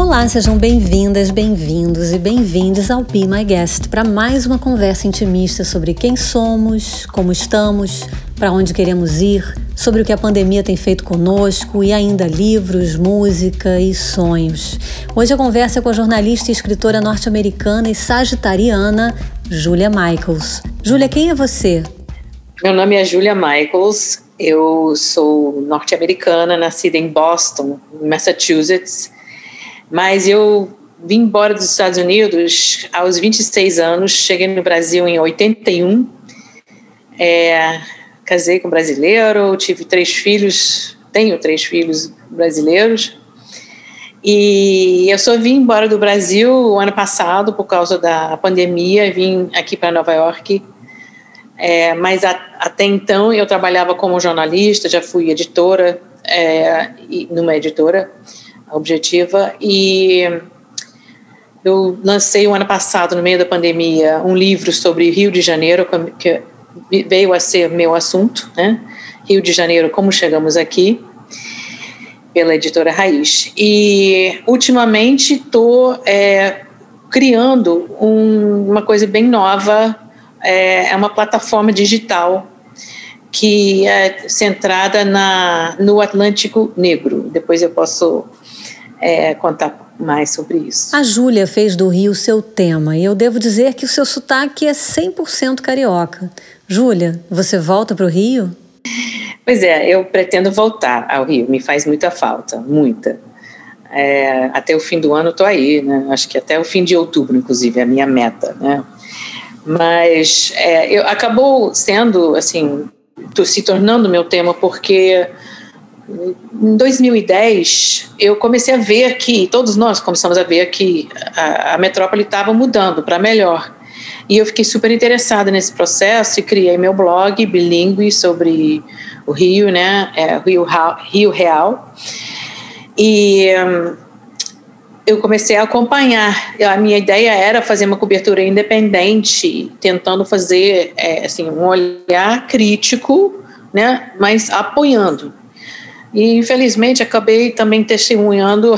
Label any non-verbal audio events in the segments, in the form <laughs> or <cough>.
Olá, sejam bem-vindas, bem-vindos e bem-vindos ao Be My Guest para mais uma conversa intimista sobre quem somos, como estamos, para onde queremos ir, sobre o que a pandemia tem feito conosco e ainda livros, música e sonhos. Hoje a conversa é com a jornalista e escritora norte-americana e sagitariana Julia Michaels. Julia, quem é você? Meu nome é Julia Michaels. Eu sou norte-americana, nascida em Boston, Massachusetts mas eu vim embora dos Estados Unidos aos 26 anos, cheguei no Brasil em 81, é, casei com um brasileiro, tive três filhos, tenho três filhos brasileiros, e eu só vim embora do Brasil o ano passado por causa da pandemia, vim aqui para Nova York, é, mas a, até então eu trabalhava como jornalista, já fui editora, é, numa editora, objetiva e eu lancei o ano passado, no meio da pandemia, um livro sobre Rio de Janeiro, que veio a ser meu assunto, né? Rio de Janeiro, como chegamos aqui, pela editora Raiz. E, ultimamente, estou é, criando um, uma coisa bem nova, é, é uma plataforma digital que é centrada na, no Atlântico Negro. Depois eu posso é, contar mais sobre isso. A Júlia fez do Rio seu tema e eu devo dizer que o seu sotaque é 100% carioca. Júlia, você volta para o Rio? Pois é, eu pretendo voltar ao Rio, me faz muita falta, muita. É, até o fim do ano estou aí, né? acho que até o fim de outubro, inclusive, é a minha meta. Né? Mas é, eu, acabou sendo, assim, se tornando meu tema porque em 2010, eu comecei a ver que, todos nós começamos a ver que a, a metrópole estava mudando para melhor. E eu fiquei super interessada nesse processo e criei meu blog bilíngue sobre o Rio, né? É, Rio, Rio Real. E um, eu comecei a acompanhar. A minha ideia era fazer uma cobertura independente, tentando fazer é, assim, um olhar crítico, né? mas apoiando e infelizmente acabei também testemunhando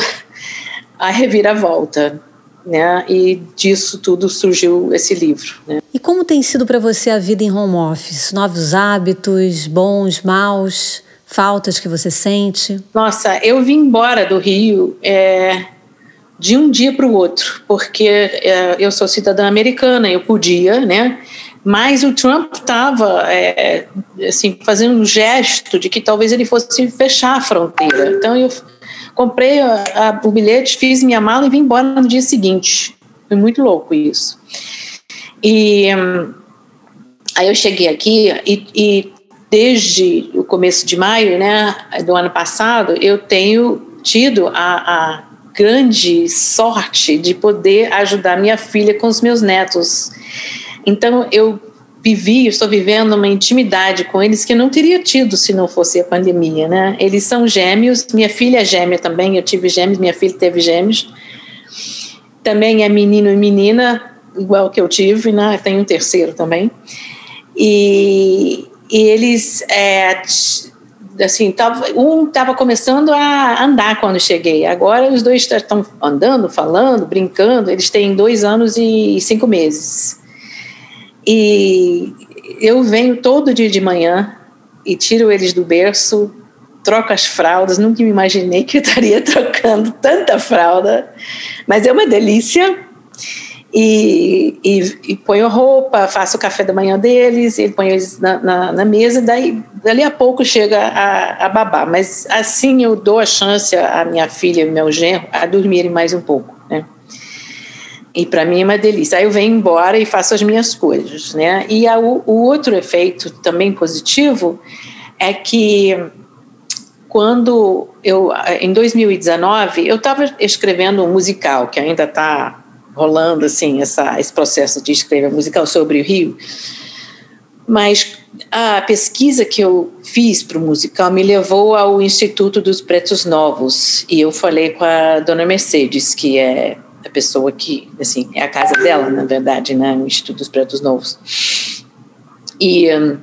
<laughs> a reviravolta, né? E disso tudo surgiu esse livro. Né? E como tem sido para você a vida em home office? Novos hábitos, bons, maus, faltas que você sente? Nossa, eu vim embora do Rio é, de um dia para o outro, porque é, eu sou cidadã americana, eu podia, né? Mas o Trump estava é, assim, fazendo um gesto de que talvez ele fosse fechar a fronteira. Então eu comprei a, a, o bilhete, fiz minha mala e vim embora no dia seguinte. Foi muito louco isso. E hum, aí eu cheguei aqui e, e desde o começo de maio, né, do ano passado, eu tenho tido a, a grande sorte de poder ajudar minha filha com os meus netos. Então eu vivi, estou vivendo uma intimidade com eles que eu não teria tido se não fosse a pandemia, né? Eles são gêmeos, minha filha é gêmea também, eu tive gêmeos, minha filha teve gêmeos. Também é menino e menina, igual que eu tive, né? Tem um terceiro também. E, e eles, é, assim, tava, um estava começando a andar quando cheguei. Agora os dois estão andando, falando, brincando. Eles têm dois anos e cinco meses. E eu venho todo dia de manhã e tiro eles do berço, troco as fraldas. Nunca me imaginei que eu estaria <laughs> trocando tanta fralda, mas é uma delícia. E, e, e ponho roupa, faço o café da manhã deles, e ponho eles na, na, na mesa, daí dali a pouco chega a, a babá. Mas assim eu dou a chance à minha filha e meu genro a dormirem mais um pouco? E para mim é uma delícia. Aí eu venho embora e faço as minhas coisas, né? E a, o, outro efeito também positivo é que quando eu, em 2019, eu estava escrevendo um musical que ainda está rolando assim essa, esse processo de escrever um musical sobre o Rio, mas a pesquisa que eu fiz para o musical me levou ao Instituto dos Pretos Novos e eu falei com a dona Mercedes, que é a pessoa que, assim, é a casa dela, na verdade, né, o Instituto dos Pretos Novos. E um,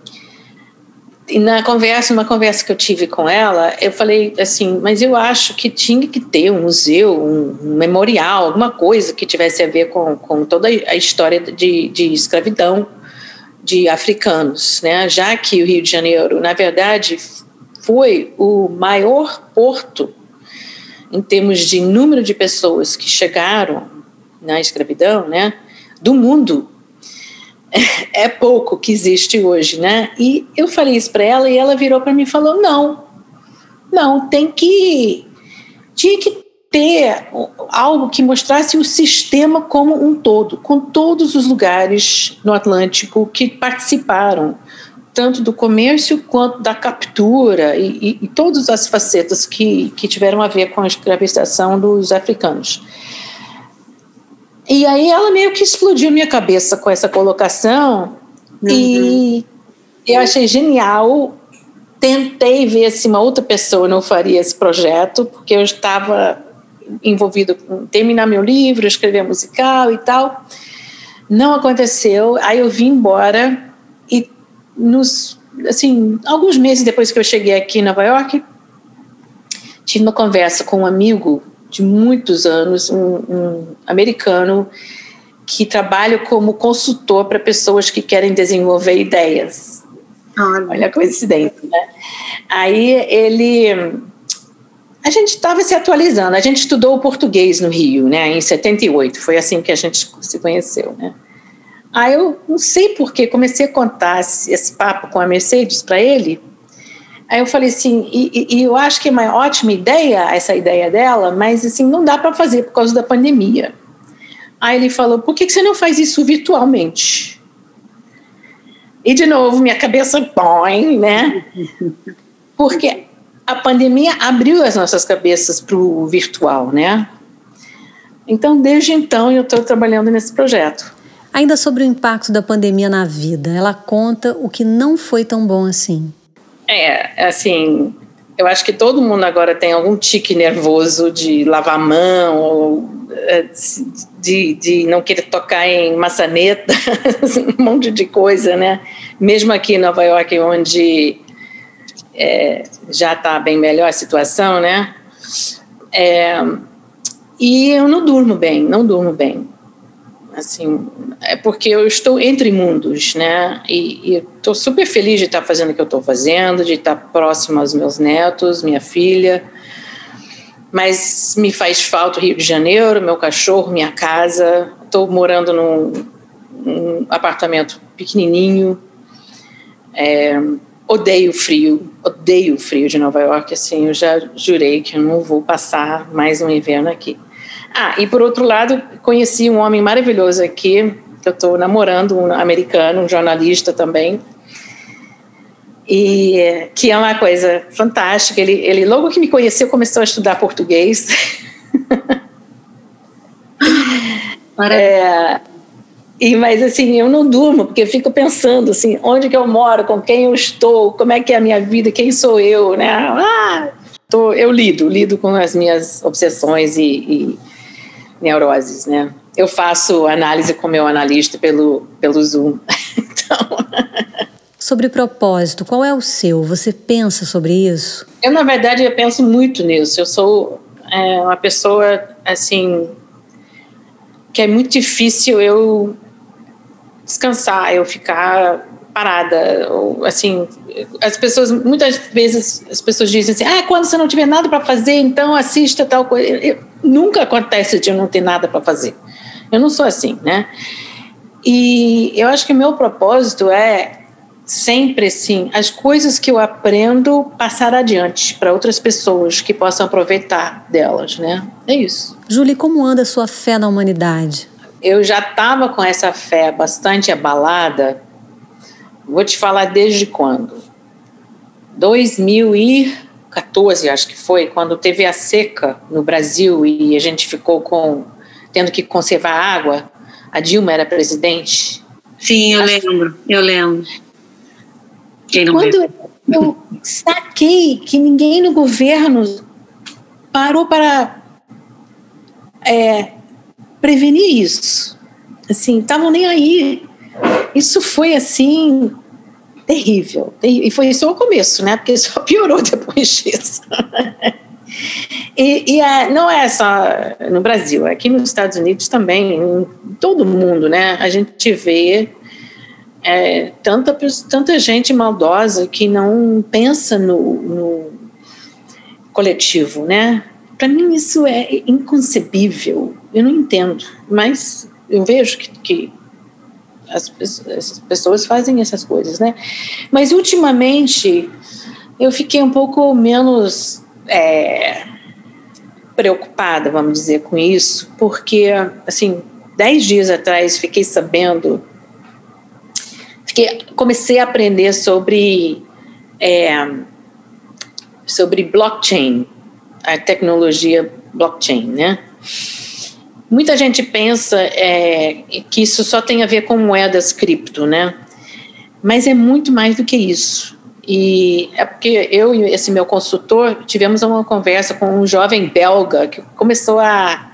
e na conversa, uma conversa que eu tive com ela, eu falei assim, mas eu acho que tinha que ter um museu, um memorial, alguma coisa que tivesse a ver com, com toda a história de, de escravidão de africanos, né? Já que o Rio de Janeiro, na verdade, foi o maior porto em termos de número de pessoas que chegaram na escravidão, né? Do mundo <laughs> é pouco que existe hoje, né? E eu falei isso para ela e ela virou para mim e falou: não, não, tem que. Tinha que ter algo que mostrasse o sistema como um todo, com todos os lugares no Atlântico que participaram, tanto do comércio quanto da captura e, e, e todas as facetas que, que tiveram a ver com a escravização dos africanos. E aí ela meio que explodiu minha cabeça com essa colocação uhum. e eu achei genial. Tentei ver se uma outra pessoa não faria esse projeto, porque eu estava envolvido com terminar meu livro, escrever musical e tal. Não aconteceu. Aí eu vim embora nos assim, alguns meses depois que eu cheguei aqui em Nova York, tive uma conversa com um amigo de muitos anos, um, um americano que trabalha como consultor para pessoas que querem desenvolver ideias. Olha, Olha a coincidência, né? Aí ele. A gente estava se atualizando, a gente estudou o português no Rio, né, em 78, foi assim que a gente se conheceu, né. Aí eu não sei por que comecei a contar esse, esse papo com a Mercedes para ele, Aí eu falei assim, e, e, eu acho que é uma ótima ideia essa ideia dela, mas assim não dá para fazer por causa da pandemia. Aí ele falou, por que, que você não faz isso virtualmente? E de novo minha cabeça põe, né? <laughs> Porque a pandemia abriu as nossas cabeças para o virtual, né? Então desde então eu estou trabalhando nesse projeto. Ainda sobre o impacto da pandemia na vida, ela conta o que não foi tão bom assim. É, assim, eu acho que todo mundo agora tem algum tique nervoso de lavar a mão, ou é, de, de não querer tocar em maçaneta, <laughs> um monte de coisa, né? Mesmo aqui em Nova York, onde é, já está bem melhor a situação, né? É, e eu não durmo bem, não durmo bem assim, é porque eu estou entre mundos, né? E estou super feliz de estar fazendo o que eu estou fazendo, de estar próximo aos meus netos, minha filha. Mas me faz falta o Rio de Janeiro, meu cachorro, minha casa. Estou morando num, num, apartamento pequenininho. É, odeio frio, odeio o frio de Nova York. Assim, eu já jurei que eu não vou passar mais um inverno aqui. Ah, e por outro lado, conheci um homem maravilhoso aqui, que eu estou namorando, um americano, um jornalista também, e que é uma coisa fantástica. Ele, ele logo que me conheceu, começou a estudar português. <laughs> é, e, mas assim, eu não durmo, porque eu fico pensando assim, onde que eu moro, com quem eu estou, como é que é a minha vida, quem sou eu, né? Ah, tô, eu lido, lido com as minhas obsessões e, e neuroses, né? Eu faço análise com meu analista pelo, pelo Zoom. <laughs> então... Sobre propósito, qual é o seu? Você pensa sobre isso? Eu, na verdade, eu penso muito nisso. Eu sou é, uma pessoa, assim, que é muito difícil eu descansar, eu ficar parada, ou assim, as pessoas muitas vezes as pessoas dizem assim, ah, quando você não tiver nada para fazer, então assista tal coisa. Eu, nunca acontece de eu não ter nada para fazer. Eu não sou assim, né? E eu acho que meu propósito é sempre assim, as coisas que eu aprendo passar adiante para outras pessoas que possam aproveitar delas, né? É isso. Julie, como anda a sua fé na humanidade? Eu já estava com essa fé bastante abalada Vou te falar desde quando. 2014, acho que foi, quando teve a seca no Brasil e a gente ficou com tendo que conservar água. A Dilma era presidente. Sim, eu acho lembro, que... eu lembro. Quem não quando eu saquei que ninguém no governo parou para é, prevenir isso. Assim, estavam nem aí isso foi assim terrível. E foi só o começo, né? Porque só piorou <laughs> depois disso. E, e é, não é só no Brasil, aqui nos Estados Unidos também, em todo mundo, né? A gente vê é, tanta, tanta gente maldosa que não pensa no, no coletivo, né? Para mim isso é inconcebível. Eu não entendo, mas eu vejo que, que as, as, pessoas fazem essas coisas, né? Mas ultimamente eu fiquei um pouco menos é, preocupada, vamos dizer, com isso, porque assim, dez dias atrás fiquei sabendo, fiquei, comecei a aprender sobre é, sobre blockchain, a tecnologia blockchain, né? Muita gente pensa é, que isso só tem a ver com moedas cripto, né? Mas é muito mais do que isso. E é porque eu e esse meu consultor tivemos uma conversa com um jovem belga que começou a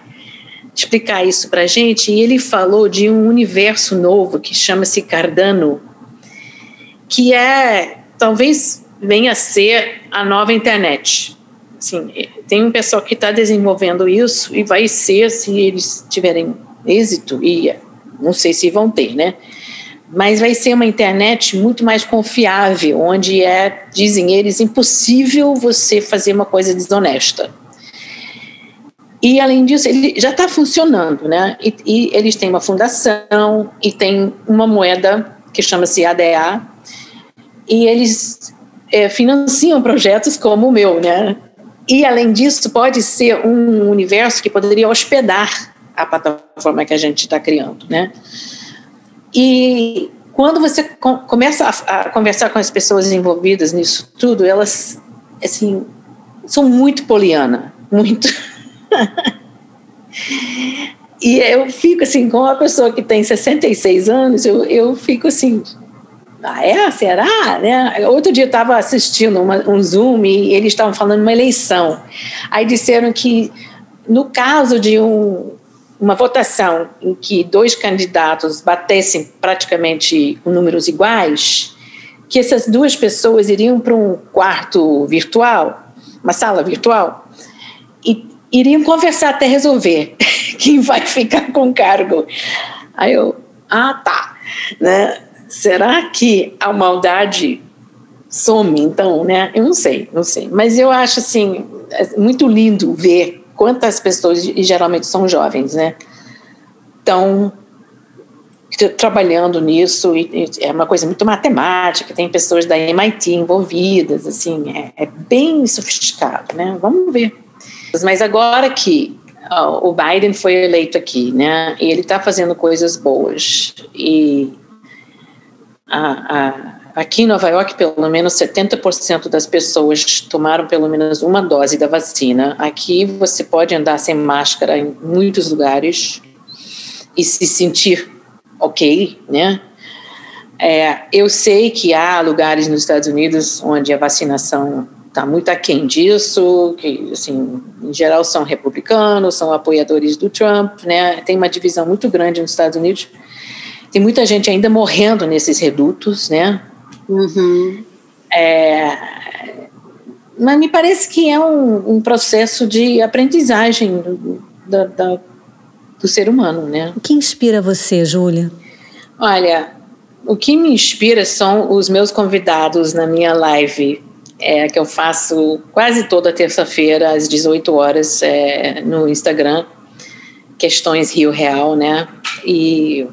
explicar isso para a gente e ele falou de um universo novo que chama-se Cardano, que é talvez venha a ser a nova internet. Assim, tem um pessoal que está desenvolvendo isso e vai ser se eles tiverem êxito e não sei se vão ter, né? Mas vai ser uma internet muito mais confiável, onde é, dizem eles, impossível você fazer uma coisa desonesta. E além disso, ele já está funcionando, né? E, e, eles têm uma fundação e tem uma moeda que chama-se ADA e eles é, financiam projetos como o meu, né? E, além disso, pode ser um universo que poderia hospedar a plataforma que a gente está criando, né? E quando você começa a, a, conversar com as pessoas envolvidas nisso tudo, elas, assim, são muito poliana, muito... <laughs> e eu fico, assim, com uma pessoa que tem 66 anos, eu, eu fico, assim, ah, é? Será? Né? Outro dia eu estava assistindo uma, um Zoom e eles estavam falando de uma eleição. Aí disseram que, no caso de um, uma votação em que dois candidatos batessem praticamente com números iguais, que essas duas pessoas iriam para um quarto virtual, uma sala virtual, e iriam conversar até resolver <laughs> quem vai ficar com o cargo. Aí eu, ah, tá. Né? Será que a maldade some, então, né? Eu não sei, não sei. Mas eu acho, assim, é muito lindo ver quantas pessoas, e geralmente são jovens, né? Estão trabalhando nisso, e, é uma coisa muito matemática, tem pessoas da MIT envolvidas, assim, é, é bem sofisticado, né? Vamos ver. Mas agora que o Biden foi eleito aqui, né? E ele está fazendo coisas boas. E a, a, aqui em Nova York, pelo menos 70% das pessoas tomaram pelo menos uma dose da vacina. Aqui você pode andar sem máscara em muitos lugares e se sentir ok, né? É, eu sei que há lugares nos Estados Unidos onde a vacinação está muito aquém disso, que, assim, em geral são republicanos, são apoiadores do Trump, né? Tem uma divisão muito grande nos Estados Unidos tem muita gente ainda morrendo nesses redutos, né? Uhum. É, mas me parece que é um, um processo de aprendizagem do, da, da, do ser humano, né? O que inspira você, Júlia? Olha, o que me inspira são os meus convidados na minha live, é, que eu faço quase toda terça-feira, às 18 horas, é, no Instagram, Questões Rio Real, né? E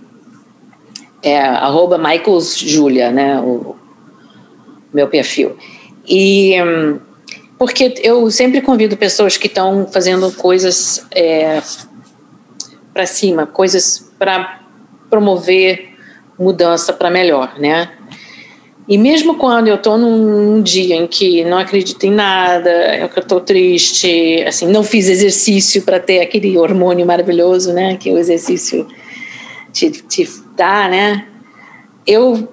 é arroba Michaels Julia, né, o meu perfil. E porque eu sempre convido pessoas que estão fazendo coisas é, para cima, coisas para promover mudança para melhor, né? E mesmo quando eu estou num dia em que não acredito em nada, eu estou triste, assim, não fiz exercício para ter aquele hormônio maravilhoso, né? Que o exercício te, te dá, né? Eu,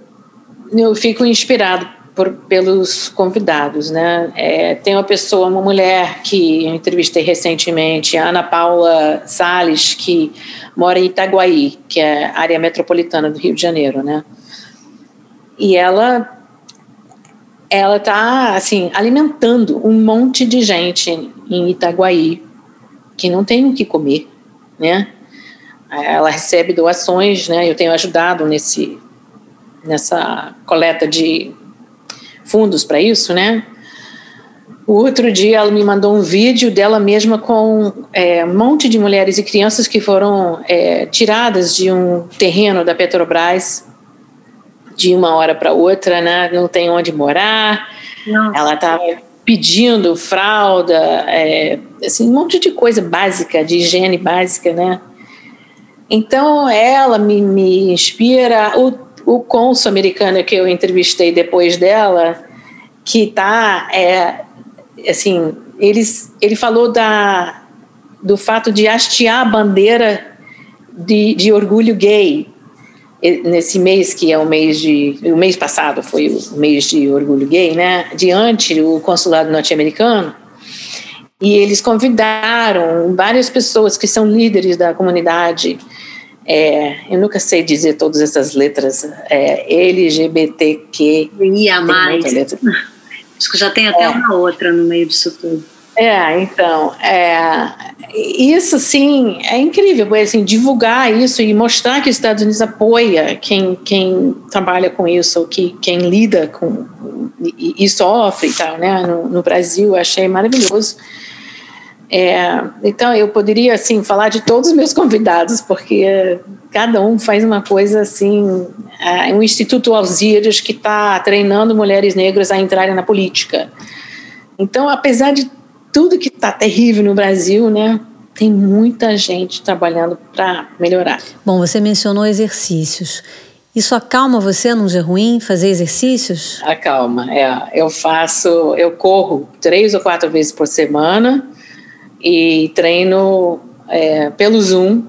eu fico inspirado por, pelos convidados, né? É, tem uma pessoa, uma mulher que eu entrevistei recentemente, Ana Paula Sales, que mora em Itaguaí, que é área metropolitana do Rio de Janeiro, né? E ela ela está assim alimentando um monte de gente em Itaguaí que não tem o que comer, né? Ela recebe doações, né? Eu tenho ajudado nesse nessa coleta de fundos para isso, né? O outro dia ela me mandou um vídeo dela mesma com é, um monte de mulheres e crianças que foram é, tiradas de um terreno da Petrobras de uma hora para outra, né? Não tem onde morar. Nossa. Ela estava pedindo fralda, é, assim, um monte de coisa básica, de higiene básica, né? Então ela me, me inspira. O, o cônsul americano que eu entrevistei depois dela, que tá é, assim, eles, ele falou da, do fato de hastear a bandeira de, de orgulho gay nesse mês que é o mês de o mês passado foi o mês de orgulho gay, né? Diante o consulado norte-americano e eles convidaram várias pessoas que são líderes da comunidade. É, eu nunca sei dizer todas essas letras. É, LGBTQ. Ia mais. Acho que já tem até é. uma outra no meio disso tudo. É, então, é, isso sim é incrível, assim, divulgar isso e mostrar que os Estados Unidos apoia quem, quem trabalha com isso, que quem lida com e, e sofre e tal, né? No, no Brasil, achei maravilhoso. É, então, eu poderia, assim, falar de todos os meus convidados, porque cada um faz uma coisa, assim, é um Instituto Alzírios que está treinando mulheres negras a entrarem na política. Então, apesar de tudo que está terrível no Brasil, né, tem muita gente trabalhando para melhorar. Bom, você mencionou exercícios. Isso acalma você num dia ruim, fazer exercícios? Acalma, é. Eu faço, eu corro três ou quatro vezes por semana e treino é, pelo Zoom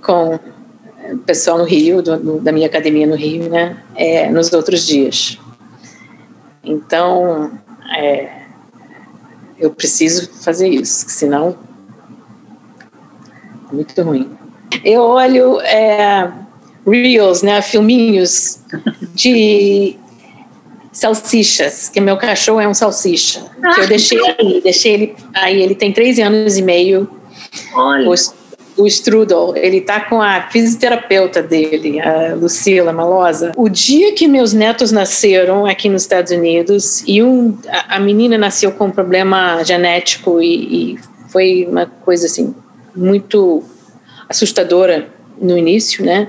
com o pessoal no Rio, do, do, da minha academia no Rio, né, é, nos outros dias. Então, é, eu preciso fazer isso, senão é muito ruim. Eu olho é, reels, né, filminhos de salsichas, que meu cachorro é um salsicha. Ah, que eu deixei aí, deixei ele aí, ele tem 13 anos e meio. Olha. O Strudel, ele tá com a fisioterapeuta dele, a Lucila Malosa. O dia que meus netos nasceram aqui nos Estados Unidos e um, a, a menina nasceu com um problema genético e, e foi uma coisa assim muito assustadora no início, né?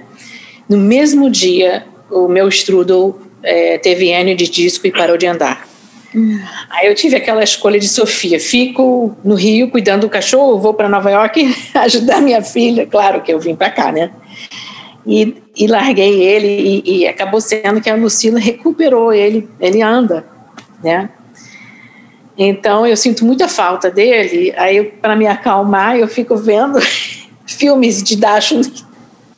No mesmo dia, o meu Strudel é, teve hérnia de disco e parou de andar. Hum. Aí eu tive aquela escolha de Sofia: fico no Rio cuidando do cachorro, vou para Nova York <laughs> ajudar minha filha. Claro que eu vim para cá, né? E, e larguei ele, e, e, acabou sendo que a Lucila recuperou ele, ele anda, né? Então eu sinto muita falta dele. Aí, para me acalmar, eu fico vendo <laughs> filmes de Dacho.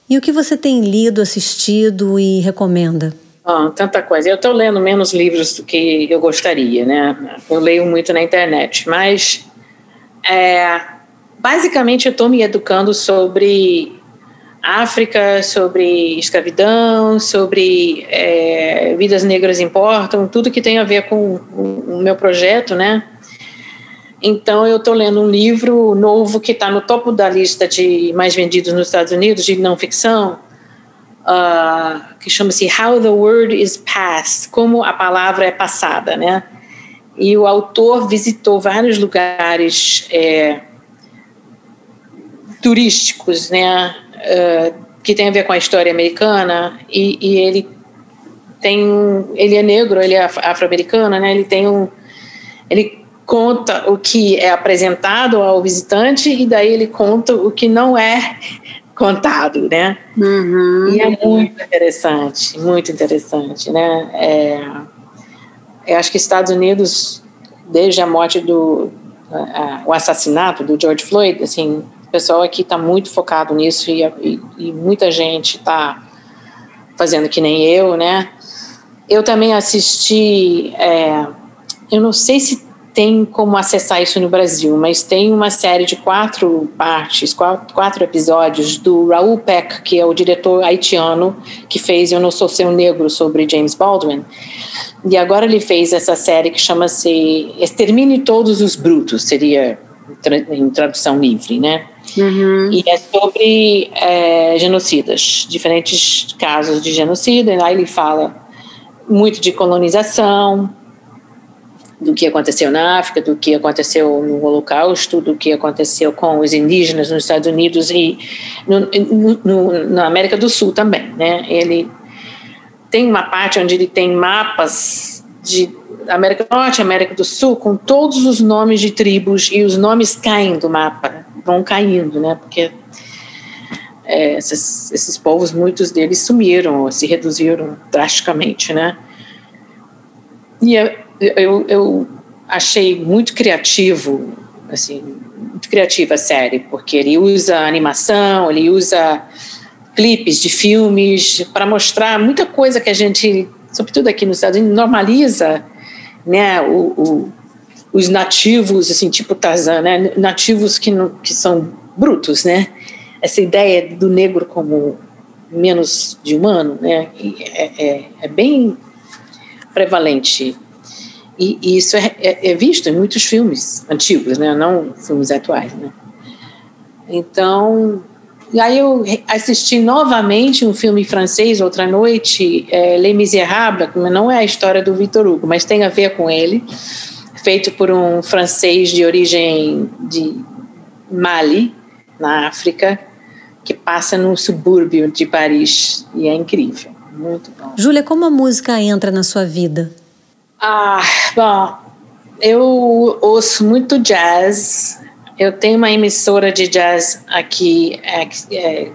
E o que você tem lido, assistido e recomenda? Ah, tanta coisa. Eu estou lendo menos livros do que eu gostaria, né? Eu leio muito na internet, mas é, basicamente eu estou me educando sobre África, sobre escravidão, sobre é, vidas negras importam, tudo que tem a ver com o meu projeto, né? Então eu estou lendo um livro novo que está no topo da lista de mais vendidos nos Estados Unidos de não ficção uh, que chama-se How the Word is Passed, como a palavra é passada, né? E o autor visitou vários lugares é, turísticos, né? Uh, que tem a ver com a história americana e, e ele tem ele é negro ele é afro-americano né ele tem um ele conta o que é apresentado ao visitante e daí ele conta o que não é contado, né? Uhum. E é muito interessante, muito interessante, né? É, eu acho que Estados Unidos, desde a morte do o assassinato do George Floyd, assim, o pessoal aqui está muito focado nisso e, e, e muita gente está fazendo que nem eu, né? Eu também assisti, é, eu não sei se tem como acessar isso no Brasil, mas tem uma série de quatro partes, quatro, quatro, episódios do Raul Peck, que é o diretor haitiano que fez Eu Não Sou Seu Negro sobre James Baldwin. E agora ele fez essa série que chama-se Extermine Todos os Brutos, seria em tradução livre, né? Uhum. E é sobre é, genocidas, diferentes casos de genocida. E lá ele fala muito de colonização, do que aconteceu na África, do que aconteceu no Holocausto, do que aconteceu com os indígenas nos Estados Unidos e no, no, no, na América do Sul também, né? Ele tem uma parte onde ele tem mapas de América do Norte, América do Sul, com todos os nomes de tribos e os nomes caem do mapa, vão caindo, né? Porque é, esses, esses povos, muitos deles sumiram, se reduziram drasticamente, né? E eu, eu, eu achei muito criativo, assim, muito criativa a série, porque ele usa animação, ele usa clipes de filmes para mostrar muita coisa que a gente, sobretudo aqui nos Estados Unidos, normaliza, né, o, o, os nativos, assim, tipo Tarzan, né, nativos que, não, que são brutos, né, essa ideia do negro como menos de humano, né, é, é, é bem prevalente e, isso é, é, é, visto em muitos filmes antigos, né, não filmes atuais, né. Então, e aí eu assisti novamente um filme francês outra noite, é, Les Miserables, que não é a história do Victor Hugo, mas tem a ver com ele, feito por um francês de origem de Mali, na África, que passa no subúrbio de Paris e é incrível, muito bom. Júlia, como a música entra na sua vida? Ah, bom, eu ouço muito jazz, eu tenho uma emissora de jazz aqui é, é,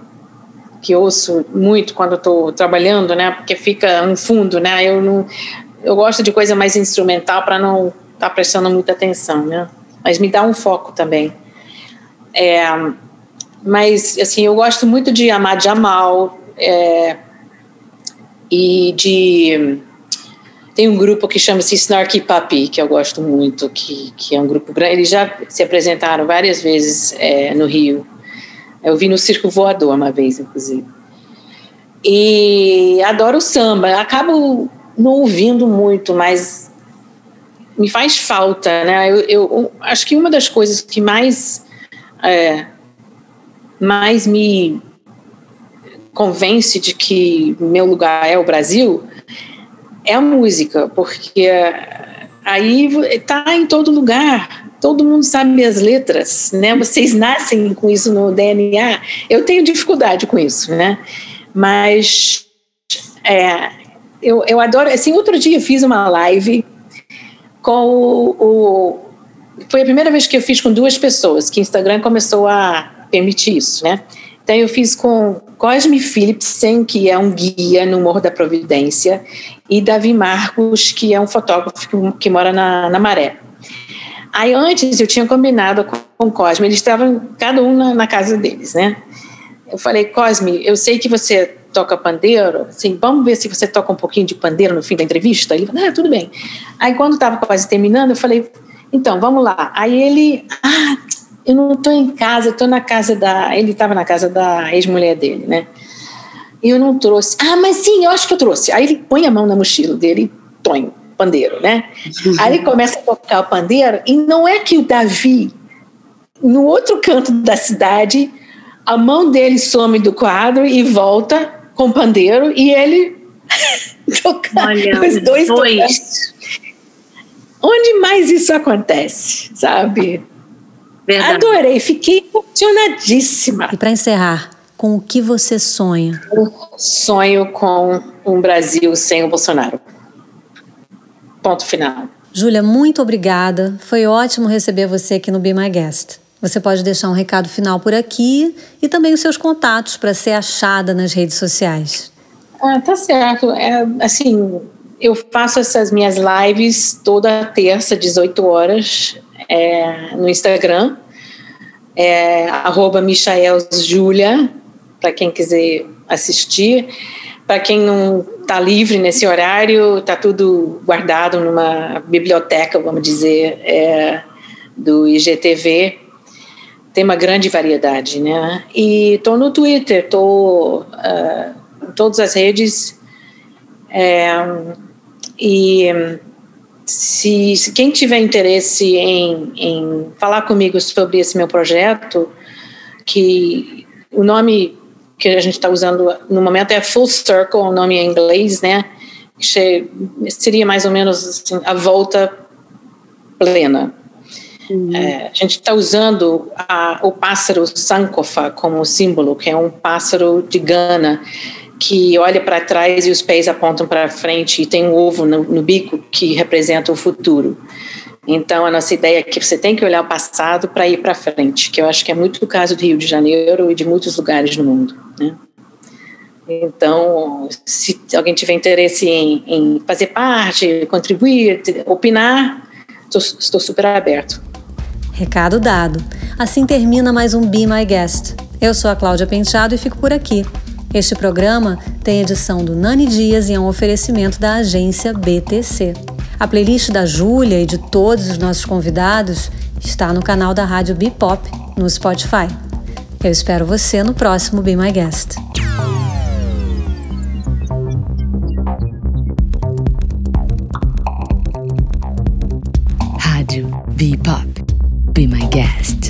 que ouço muito quando estou trabalhando, né? Porque fica um fundo, né? Eu não, eu gosto de coisa mais instrumental para não estar tá prestando muita atenção, né? Mas me dá um foco também. É, mas assim, eu gosto muito de Ahmad Jamal é, e de tem um grupo que chama-se Snarky Puppy, que eu gosto muito, que, que é um grupo grande. Eles já se apresentaram várias vezes é, no Rio. Eu vi no Circo Voador uma vez, inclusive. E adoro o samba. Acabo não ouvindo muito, mas me faz falta, né? Eu, eu acho que uma das coisas que mais é, mais me convence de que meu lugar é o Brasil é a música, porque aí está em todo lugar, todo mundo sabe as letras, né? Vocês nascem com isso no DNA. Eu tenho dificuldade com isso, né? Mas é, eu, eu adoro. Assim, outro dia eu fiz uma live com o, o, Foi a primeira vez que eu fiz com duas pessoas, que o Instagram começou a permitir isso, né? Então eu fiz com Cosme Philipsen, que é um guia no Morro da Providência, e Davi Marcos, que é um fotógrafo que, que mora na, na Maré. Aí antes eu tinha combinado com Cosme, eles estavam cada um na, na, casa deles, né? Eu falei, Cosme, eu sei que você toca pandeiro, assim, vamos ver se você toca um pouquinho de pandeiro no fim da entrevista? Ele falou, ah, tudo bem. Aí quando estava quase terminando, eu falei, então, vamos lá. Aí ele, ah, eu não estou em casa, estou na casa da. Ele estava na casa da ex-mulher dele, né? E eu não trouxe. Ah, mas sim, eu acho que eu trouxe. Aí ele põe a mão na mochila dele e põe pandeiro, né? <laughs> Aí ele começa a tocar o pandeiro, e não é que o Davi, no outro canto da cidade, a mão dele some do quadro e volta com o pandeiro, e ele <laughs> toca os dois. dois. Onde mais isso acontece, sabe? Verdade. Adorei, fiquei emocionadíssima. E para encerrar, com o que você sonha? Eu sonho com um Brasil sem o Bolsonaro. Ponto final. Júlia, muito obrigada. Foi ótimo receber você aqui no Be My Guest. Você pode deixar um recado final por aqui e também os seus contatos para ser achada nas redes sociais. Ah, tá certo. É, assim, eu faço essas minhas lives toda terça, 18 horas, é, no Instagram, é, arroba para quem quiser assistir. Para quem não tá livre nesse horário, tá tudo guardado numa biblioteca, vamos dizer, é, do IGTV. Tem uma grande variedade, né? E estou no Twitter, estou uh, em todas as redes. É, e se, se, quem tiver interesse em, em falar comigo sobre esse meu projeto, que o nome que a gente está usando no momento é Full Circle, o nome em inglês, né? Seria mais ou menos assim, a volta plena. Uhum. É, a gente está usando a, o pássaro Sankofa como símbolo, que é um pássaro de Gana, que olha para trás e os pés apontam para frente e tem um ovo no, no bico que representa o futuro. Então, a nossa ideia é que você tem que olhar o passado para ir para frente, que eu acho que é muito o caso do Rio de Janeiro e de muitos lugares no mundo. Né? Então, se alguém tiver interesse em, em fazer parte, contribuir, opinar, estou, super aberto. Recado dado. Assim termina mais um Be My Guest. Eu sou a Cláudia Penteado e fico por aqui. Este programa tem edição do Nani Dias e é um oferecimento da agência BTC. A playlist da Júlia e de todos os nossos convidados está no canal da Rádio Bipop no Spotify. Eu espero você no próximo Be My Guest. Rádio Bipop. Be My Guest.